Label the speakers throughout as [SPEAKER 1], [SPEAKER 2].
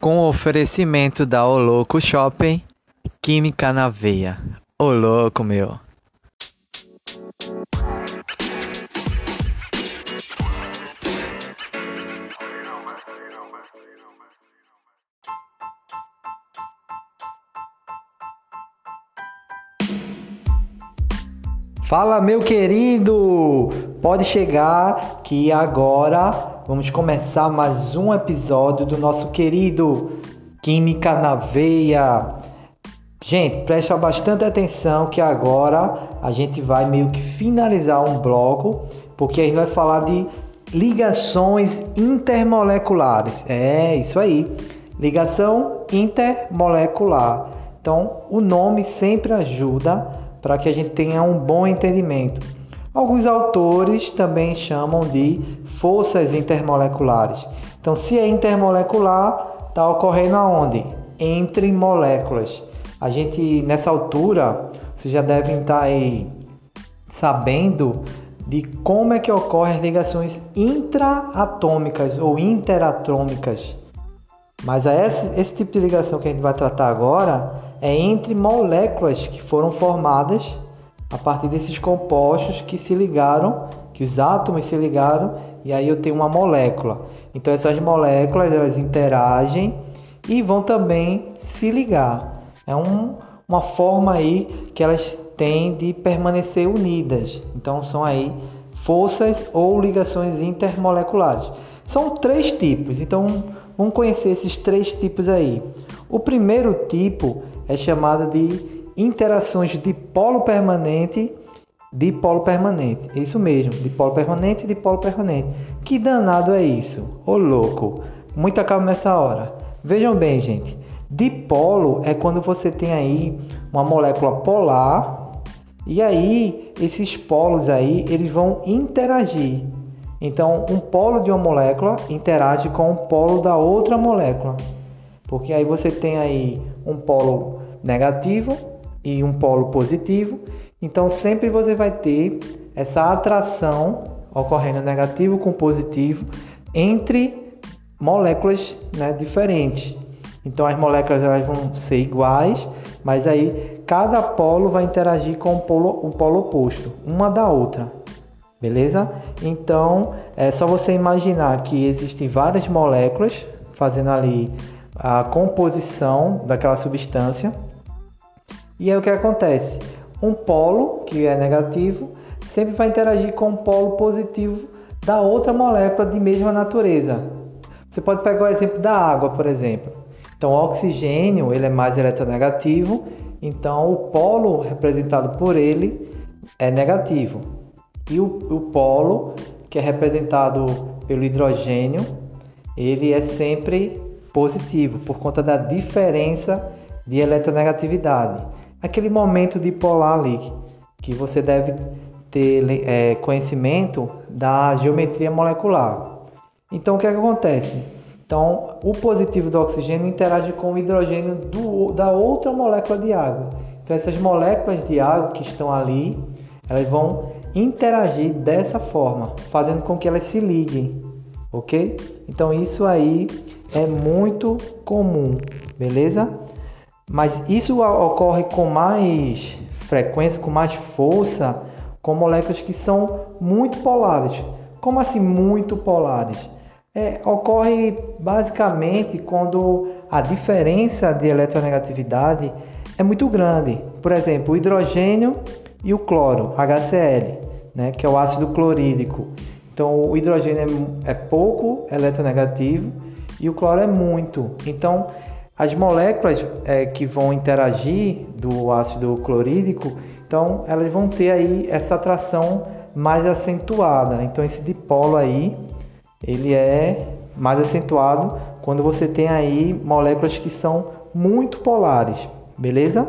[SPEAKER 1] com o oferecimento da O Louco Shopping, Química na Veia. Ô louco, meu.
[SPEAKER 2] Fala, meu querido! Pode chegar que agora vamos começar mais um episódio do nosso querido Química na Veia. Gente, presta bastante atenção que agora a gente vai meio que finalizar um bloco, porque a gente vai falar de ligações intermoleculares. É, isso aí. Ligação intermolecular. Então, o nome sempre ajuda para que a gente tenha um bom entendimento. Alguns autores também chamam de forças intermoleculares. Então, se é intermolecular, está ocorrendo aonde? Entre moléculas. A gente, nessa altura, vocês já devem estar tá aí sabendo de como é que ocorrem as ligações intraatômicas ou interatômicas. Mas é esse, esse tipo de ligação que a gente vai tratar agora é entre moléculas que foram formadas a partir desses compostos que se ligaram, que os átomos se ligaram e aí eu tenho uma molécula. Então essas moléculas elas interagem e vão também se ligar. É um, uma forma aí que elas têm de permanecer unidas. Então são aí forças ou ligações intermoleculares. São três tipos. Então vamos conhecer esses três tipos aí. O primeiro tipo é chamada de interações de polo permanente de polo permanente. Isso mesmo, de polo permanente de polo permanente. Que danado é isso? Ô louco! Muita calma nessa hora. Vejam bem, gente. Dipolo é quando você tem aí uma molécula polar e aí esses polos aí eles vão interagir. Então, um polo de uma molécula interage com o polo da outra molécula. Porque aí você tem aí um polo negativo e um polo positivo. Então sempre você vai ter essa atração ocorrendo negativo com positivo entre moléculas né, diferentes. Então as moléculas elas vão ser iguais, mas aí cada polo vai interagir com o polo, o polo oposto, uma da outra. Beleza? Então é só você imaginar que existem várias moléculas fazendo ali a composição daquela substância e aí o que acontece? Um polo, que é negativo, sempre vai interagir com um polo positivo da outra molécula de mesma natureza. Você pode pegar o exemplo da água, por exemplo. Então, o oxigênio ele é mais eletronegativo, então o polo representado por ele é negativo. E o, o polo, que é representado pelo hidrogênio, ele é sempre positivo, por conta da diferença de eletronegatividade aquele momento de polar ali, que você deve ter é, conhecimento da geometria molecular. Então, o que, é que acontece? Então, o positivo do oxigênio interage com o hidrogênio do, da outra molécula de água. Então, essas moléculas de água que estão ali, elas vão interagir dessa forma, fazendo com que elas se liguem, ok? Então, isso aí é muito comum, beleza? Mas isso ocorre com mais frequência, com mais força, com moléculas que são muito polares. Como assim muito polares? É, ocorre basicamente quando a diferença de eletronegatividade é muito grande. Por exemplo, o hidrogênio e o cloro, HCl, né, que é o ácido clorídrico. Então, o hidrogênio é, é pouco eletronegativo e o cloro é muito. Então, as moléculas é, que vão interagir do ácido clorídrico, então elas vão ter aí essa atração mais acentuada. Então esse dipolo aí, ele é mais acentuado quando você tem aí moléculas que são muito polares, beleza?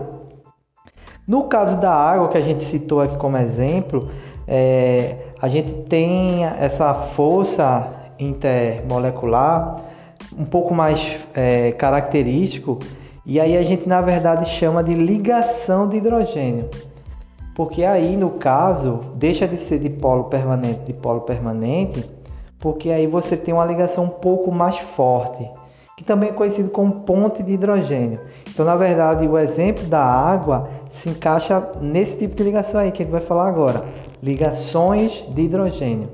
[SPEAKER 2] No caso da água que a gente citou aqui como exemplo, é, a gente tem essa força intermolecular um pouco mais é, característico, e aí a gente na verdade chama de ligação de hidrogênio. Porque aí no caso deixa de ser de polo permanente de polo permanente, porque aí você tem uma ligação um pouco mais forte. que também é conhecido como ponte de hidrogênio. Então, na verdade, o exemplo da água se encaixa nesse tipo de ligação aí que a gente vai falar agora, ligações de hidrogênio.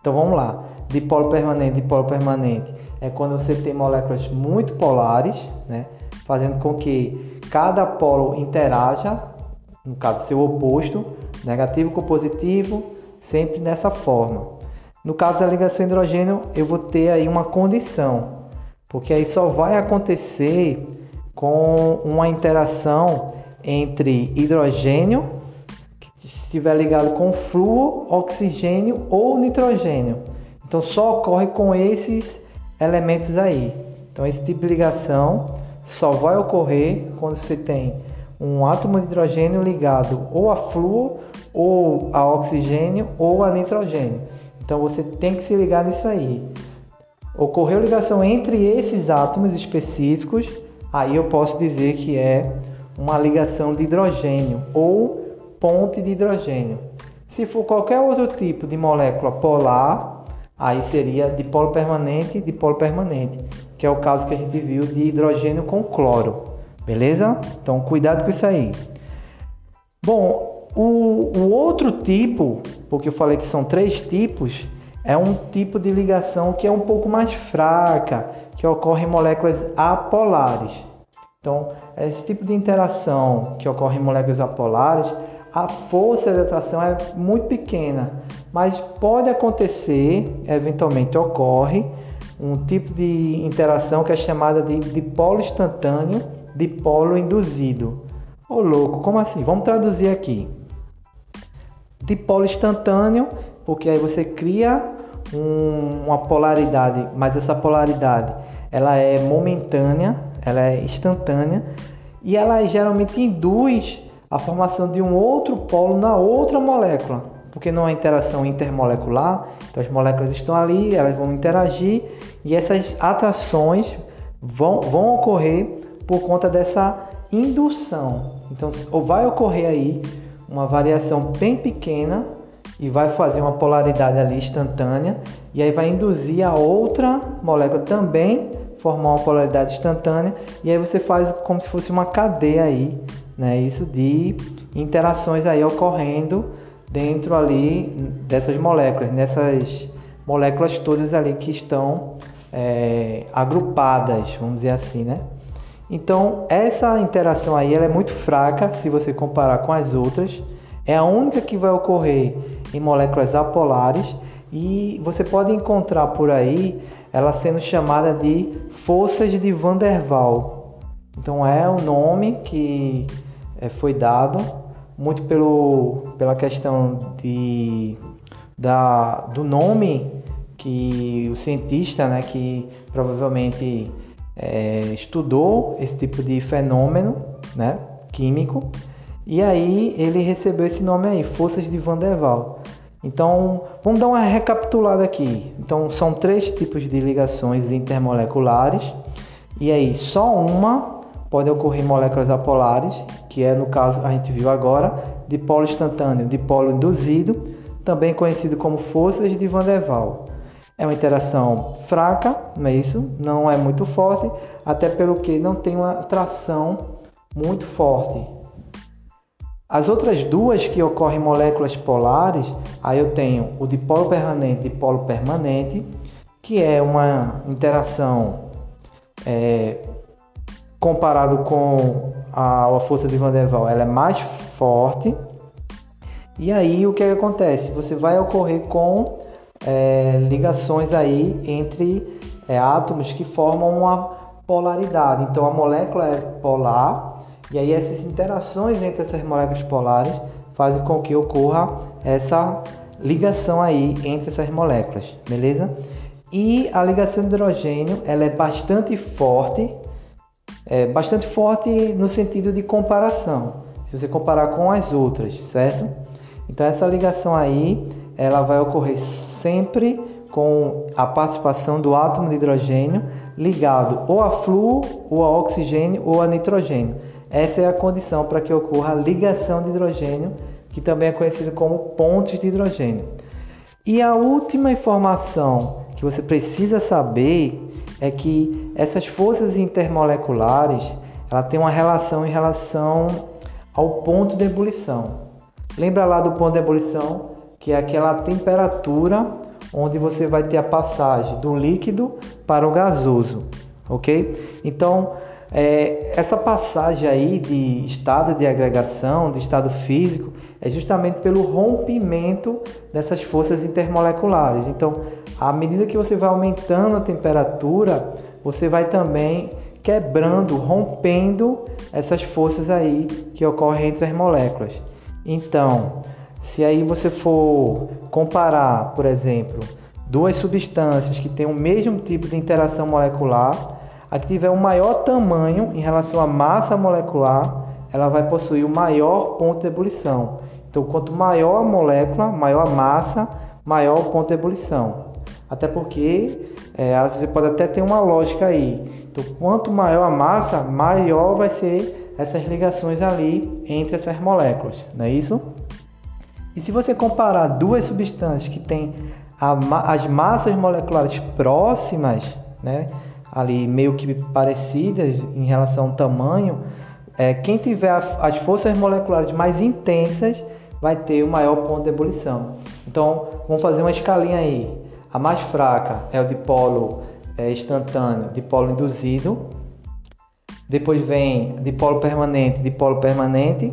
[SPEAKER 2] Então, vamos lá. Dipolo permanente, dipolo permanente é quando você tem moléculas muito polares, né, fazendo com que cada polo interaja, no caso seu oposto, negativo com positivo, sempre dessa forma. No caso da ligação hidrogênio, eu vou ter aí uma condição, porque aí só vai acontecer com uma interação entre hidrogênio, que estiver ligado com flúor, oxigênio ou nitrogênio. Então só ocorre com esses elementos aí. Então esse tipo de ligação só vai ocorrer quando você tem um átomo de hidrogênio ligado ou a flúor, ou a oxigênio, ou a nitrogênio. Então você tem que se ligar nisso aí. Ocorreu ligação entre esses átomos específicos, aí eu posso dizer que é uma ligação de hidrogênio ou ponte de hidrogênio. Se for qualquer outro tipo de molécula polar, aí seria dipolo permanente, dipolo permanente, que é o caso que a gente viu de hidrogênio com cloro. Beleza? Então cuidado com isso aí. Bom, o, o outro tipo, porque eu falei que são três tipos, é um tipo de ligação que é um pouco mais fraca, que ocorre em moléculas apolares. Então, esse tipo de interação que ocorre em moléculas apolares, a força de atração é muito pequena, mas pode acontecer, eventualmente ocorre, um tipo de interação que é chamada de dipolo instantâneo, dipolo induzido. Ô louco, como assim? Vamos traduzir aqui. Dipolo instantâneo, porque aí você cria um, uma polaridade, mas essa polaridade ela é momentânea, ela é instantânea e ela geralmente induz a formação de um outro polo na outra molécula, porque não é interação intermolecular, então as moléculas estão ali, elas vão interagir e essas atrações vão, vão ocorrer por conta dessa indução. Então, ou vai ocorrer aí uma variação bem pequena e vai fazer uma polaridade ali instantânea e aí vai induzir a outra molécula também formar uma polaridade instantânea e aí você faz como se fosse uma cadeia aí, né? Isso de interações aí ocorrendo dentro ali dessas moléculas, nessas moléculas todas ali que estão é, agrupadas, vamos dizer assim, né? Então essa interação aí ela é muito fraca se você comparar com as outras. É a única que vai ocorrer em moléculas apolares e você pode encontrar por aí ela sendo chamada de forças de Van der Waals. Então é o nome que é, foi dado muito pelo, pela questão de, da, do nome que o cientista, né, que provavelmente é, estudou esse tipo de fenômeno, né, químico, e aí ele recebeu esse nome aí, forças de Van der Waals. Então, vamos dar uma recapitulada aqui. Então, são três tipos de ligações intermoleculares. E aí, só uma pode ocorrer moléculas apolares, que é no caso a gente viu agora, dipolo instantâneo, dipolo induzido, também conhecido como forças de Van der Waals. É uma interação fraca, não é isso? Não é muito forte, até pelo que não tem uma tração muito forte. As outras duas que ocorrem em moléculas polares, aí eu tenho o dipolo permanente e dipolo permanente, que é uma interação é, comparado com a, a, força de Van der Waals, ela é mais forte. E aí o que, é que acontece? Você vai ocorrer com é, ligações aí entre é, átomos que formam uma polaridade. Então a molécula é polar e aí essas interações entre essas moléculas polares fazem com que ocorra essa ligação aí entre essas moléculas, beleza? E a ligação de hidrogênio ela é bastante forte, é bastante forte no sentido de comparação, se você comparar com as outras, certo? Então essa ligação aí ela vai ocorrer sempre com a participação do átomo de hidrogênio ligado ou a flúor, ou a oxigênio, ou a nitrogênio. Essa é a condição para que ocorra a ligação de hidrogênio, que também é conhecido como pontes de hidrogênio. E a última informação que você precisa saber é que essas forças intermoleculares ela tem uma relação em relação ao ponto de ebulição. Lembra lá do ponto de ebulição, que é aquela temperatura onde você vai ter a passagem do líquido para o gasoso, ok? Então, é, essa passagem aí de estado de agregação, de estado físico, é justamente pelo rompimento dessas forças intermoleculares. Então, à medida que você vai aumentando a temperatura, você vai também quebrando, rompendo essas forças aí que ocorrem entre as moléculas. Então, se aí você for comparar, por exemplo, duas substâncias que têm o mesmo tipo de interação molecular, a que tiver um maior tamanho em relação à massa molecular, ela vai possuir o maior ponto de ebulição. Então, quanto maior a molécula, maior a massa, maior o ponto de ebulição. Até porque é, você pode até ter uma lógica aí. Então, quanto maior a massa, maior vai ser essas ligações ali entre essas moléculas, não é isso? E se você comparar duas substâncias que têm a, as massas moleculares próximas, né, ali meio que parecidas em relação ao tamanho, é, quem tiver as forças moleculares mais intensas vai ter o maior ponto de ebulição. Então, vamos fazer uma escalinha aí. A mais fraca é o dipolo é, instantâneo, dipolo induzido. Depois vem dipolo permanente, dipolo permanente.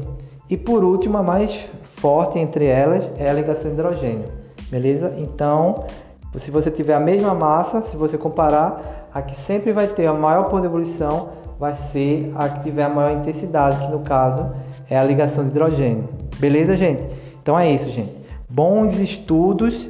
[SPEAKER 2] E por último, a mais forte entre elas é a ligação de hidrogênio. Beleza? Então, se você tiver a mesma massa, se você comparar, a que sempre vai ter a maior de ebulição vai ser a que tiver a maior intensidade, que no caso é a ligação de hidrogênio. Beleza, gente? Então é isso, gente. Bons estudos